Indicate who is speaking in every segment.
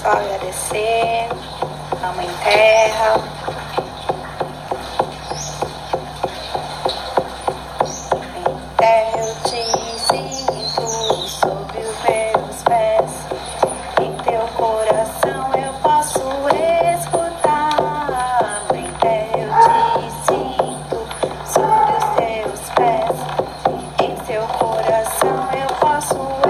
Speaker 1: só agradecer à Mãe Terra. Mãe Terra, eu te sinto sob então, os teus pés. Em teu coração eu posso escutar. Mãe Terra, eu te sinto sob os teus pés. Em teu coração eu posso escutar.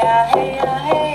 Speaker 1: hey, hey, hey.